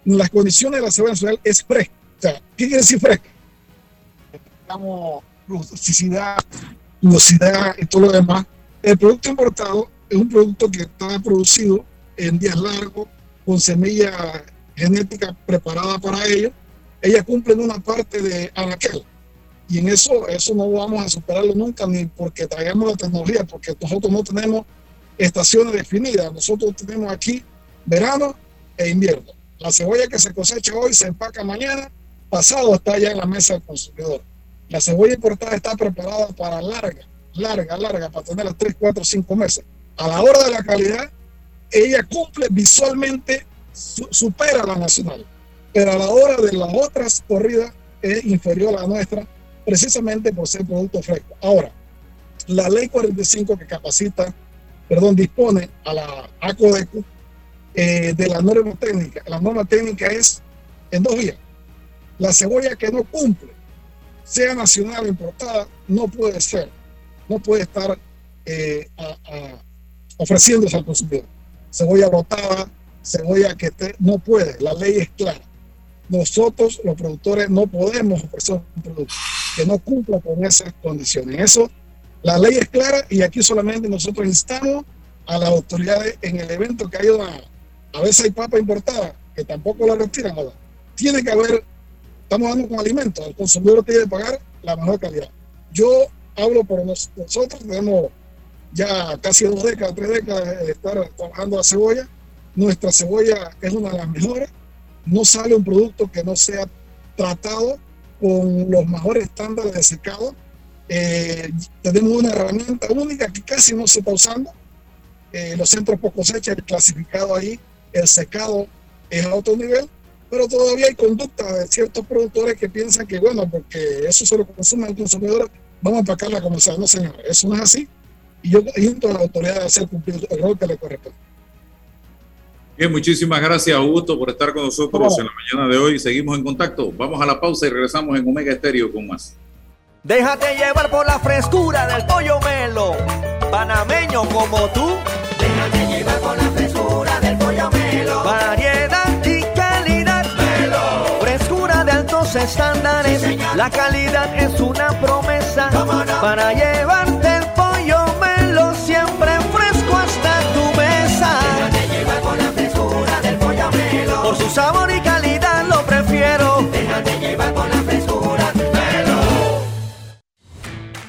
las condiciones de la cebolla nacional es fresca. ¿qué quiere decir fresca? digamos, rusticidad, velocidad y todo lo demás. El producto importado es un producto que está producido en días largos, con semilla genética preparada para ello. Ella cumple en una parte de anaquel. Y en eso, eso no vamos a superarlo nunca, ni porque traigamos la tecnología, porque nosotros no tenemos estaciones definidas. Nosotros tenemos aquí verano e invierno. La cebolla que se cosecha hoy se empaca mañana, pasado está ya en la mesa del consumidor. La cebolla importada está preparada para larga, larga, larga, para tenerla 3, 4, 5 meses. A la hora de la calidad, ella cumple visualmente, supera a la nacional. Pero a la hora de las otras corridas es inferior a la nuestra, precisamente por ser producto fresco. Ahora, la ley 45 que capacita, perdón, dispone a la ACODECO eh, de la norma técnica. La norma técnica es en dos vías. La cebolla que no cumple sea nacional o importada, no puede ser, no puede estar eh, ofreciéndose al consumidor. Cebolla botada, cebolla que no puede, la ley es clara. Nosotros, los productores, no podemos ofrecer un producto que no cumpla con esas condiciones. Eso, la ley es clara y aquí solamente nosotros instamos a las autoridades en el evento que ha ido a, veces hay papa importada, que tampoco la retiran, Tiene que haber estamos dando con alimentos. El consumidor tiene que pagar la mejor calidad. Yo hablo por nosotros, tenemos ya casi dos décadas, tres décadas de estar trabajando la cebolla. Nuestra cebolla es una de las mejores. No sale un producto que no sea tratado con los mejores estándares de secado. Eh, tenemos una herramienta única que casi no se está usando. Eh, los centros por cosecha, el clasificado ahí, el secado es a otro nivel pero todavía hay conducta de ciertos productores que piensan que, bueno, porque eso se lo consume el consumidor, vamos a empacarla como sea. No, señor, eso no es así. Y yo invito a la autoridad a hacer cumplir el rol que le corresponde. Bien, muchísimas gracias, Augusto, por estar con nosotros en la mañana de hoy. Seguimos en contacto. Vamos a la pausa y regresamos en Omega Estéreo con más. Déjate llevar por la frescura del pollo melo, panameño como tú. Déjate llevar por la frescura del pollo melo. Variedad estándares. la calidad es una promesa para llevarte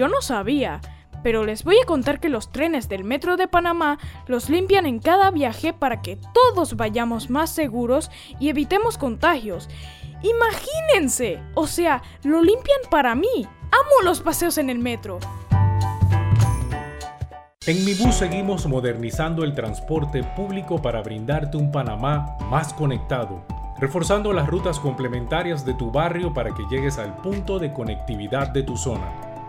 Yo no sabía, pero les voy a contar que los trenes del Metro de Panamá los limpian en cada viaje para que todos vayamos más seguros y evitemos contagios. Imagínense, o sea, lo limpian para mí. Amo los paseos en el metro. En Mi Bus seguimos modernizando el transporte público para brindarte un Panamá más conectado, reforzando las rutas complementarias de tu barrio para que llegues al punto de conectividad de tu zona.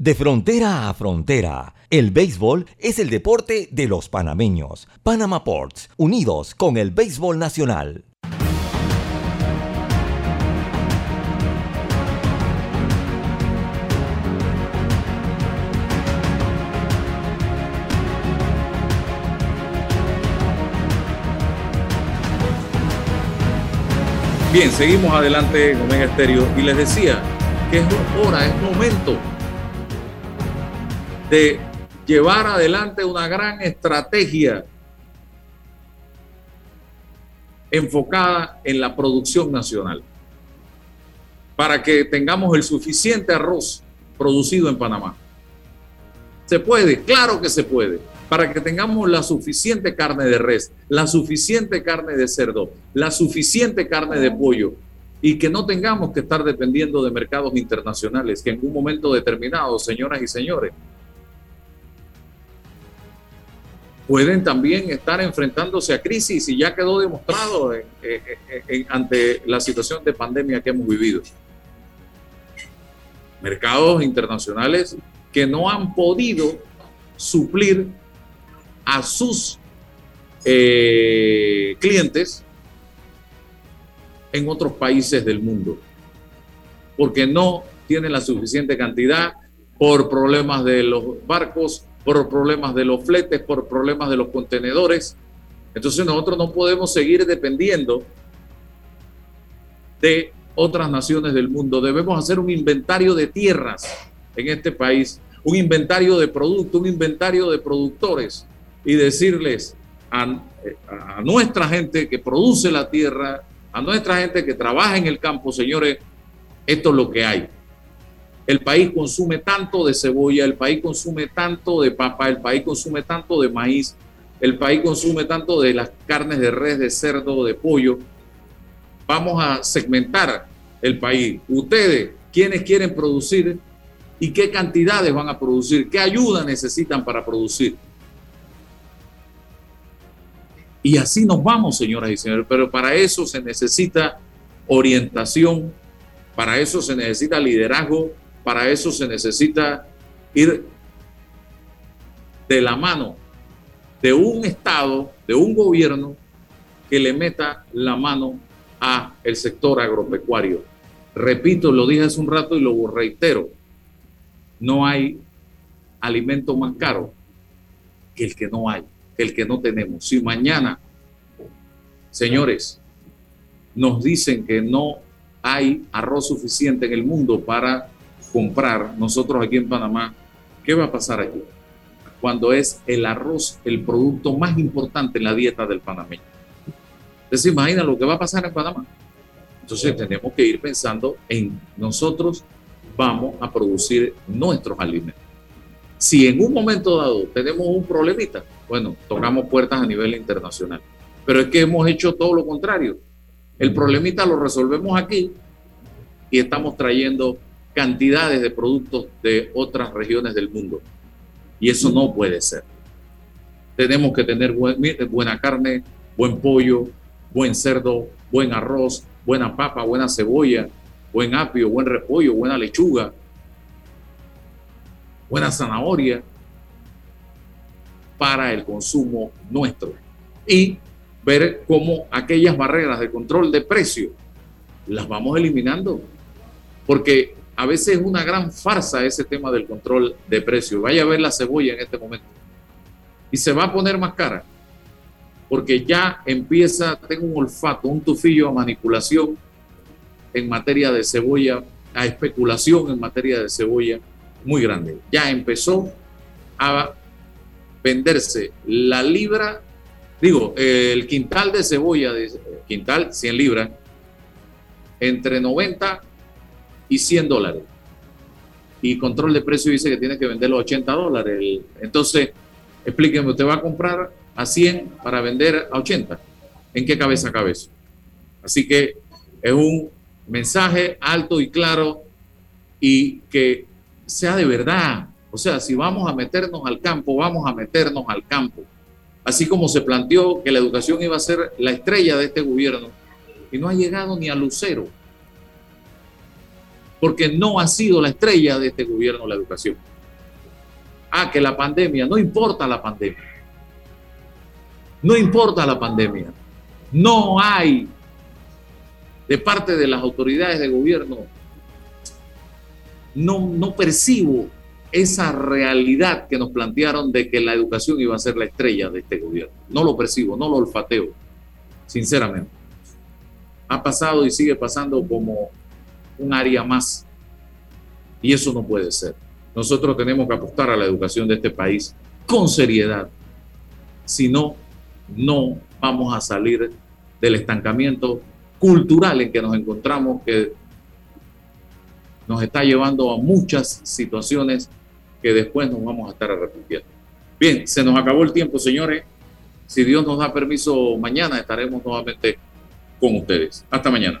De frontera a frontera, el béisbol es el deporte de los panameños. Panama Ports, unidos con el béisbol nacional. Bien, seguimos adelante en Omega Estéreo y les decía que es hora, es momento de llevar adelante una gran estrategia enfocada en la producción nacional para que tengamos el suficiente arroz producido en Panamá. ¿Se puede? Claro que se puede. Para que tengamos la suficiente carne de res, la suficiente carne de cerdo, la suficiente carne de pollo y que no tengamos que estar dependiendo de mercados internacionales que en un momento determinado, señoras y señores, pueden también estar enfrentándose a crisis y ya quedó demostrado ante la situación de pandemia que hemos vivido. Mercados internacionales que no han podido suplir a sus eh, clientes en otros países del mundo, porque no tienen la suficiente cantidad por problemas de los barcos, por problemas de los fletes, por problemas de los contenedores. Entonces nosotros no podemos seguir dependiendo de otras naciones del mundo. Debemos hacer un inventario de tierras en este país, un inventario de productos, un inventario de productores y decirles a, nuestra gente que produce la tierra, a nuestra gente que trabaja en el campo, señores, esto es lo que hay el país consume tanto de cebolla, el país consume tanto de papa, el país consume tanto de maíz, el país consume tanto de las carnes de res, de cerdo, de pollo. Vamos a segmentar el país. Ustedes, ¿quiénes quieren producir y qué cantidades van a producir? ¿Qué ayuda necesitan para producir? Y así nos vamos, señoras y señores, pero para eso se necesita orientación, para eso se necesita liderazgo para eso se necesita ir de la mano de un Estado, de un gobierno que le meta la mano a el sector agropecuario. Repito, lo dije hace un rato y lo reitero, no hay alimento más caro que el que no hay, que el que no tenemos. Si mañana, señores, nos dicen que no hay arroz suficiente en el mundo para comprar, nosotros aquí en Panamá, ¿qué va a pasar aquí? Cuando es el arroz el producto más importante en la dieta del panameño. Entonces, imagina lo que va a pasar en Panamá. Entonces, tenemos que ir pensando en nosotros vamos a producir nuestros alimentos. Si en un momento dado tenemos un problemita, bueno, tocamos puertas a nivel internacional. Pero es que hemos hecho todo lo contrario. El problemita lo resolvemos aquí y estamos trayendo cantidades de productos de otras regiones del mundo. Y eso no puede ser. Tenemos que tener buena carne, buen pollo, buen cerdo, buen arroz, buena papa, buena cebolla, buen apio, buen repollo, buena lechuga, buena zanahoria para el consumo nuestro. Y ver cómo aquellas barreras de control de precio las vamos eliminando. Porque a veces es una gran farsa ese tema del control de precio. Vaya a ver la cebolla en este momento. Y se va a poner más cara. Porque ya empieza, tengo un olfato, un tufillo a manipulación en materia de cebolla, a especulación en materia de cebolla muy grande. Ya empezó a venderse la libra, digo, el quintal de cebolla, de, quintal 100 libras, entre 90 y 100 dólares. Y control de precio dice que tiene que venderlo a 80 dólares. Entonces, explíqueme, ¿usted va a comprar a 100 para vender a 80? ¿En qué cabeza cabe eso? Así que es un mensaje alto y claro y que sea de verdad. O sea, si vamos a meternos al campo, vamos a meternos al campo. Así como se planteó que la educación iba a ser la estrella de este gobierno y no ha llegado ni a lucero. Porque no ha sido la estrella de este gobierno la educación. Ah, que la pandemia, no importa la pandemia. No importa la pandemia. No hay de parte de las autoridades de gobierno, no, no percibo esa realidad que nos plantearon de que la educación iba a ser la estrella de este gobierno. No lo percibo, no lo olfateo, sinceramente. Ha pasado y sigue pasando como un área más. Y eso no puede ser. Nosotros tenemos que apostar a la educación de este país con seriedad. Si no, no vamos a salir del estancamiento cultural en que nos encontramos que nos está llevando a muchas situaciones que después nos vamos a estar arrepintiendo. Bien, se nos acabó el tiempo, señores. Si Dios nos da permiso, mañana estaremos nuevamente con ustedes. Hasta mañana.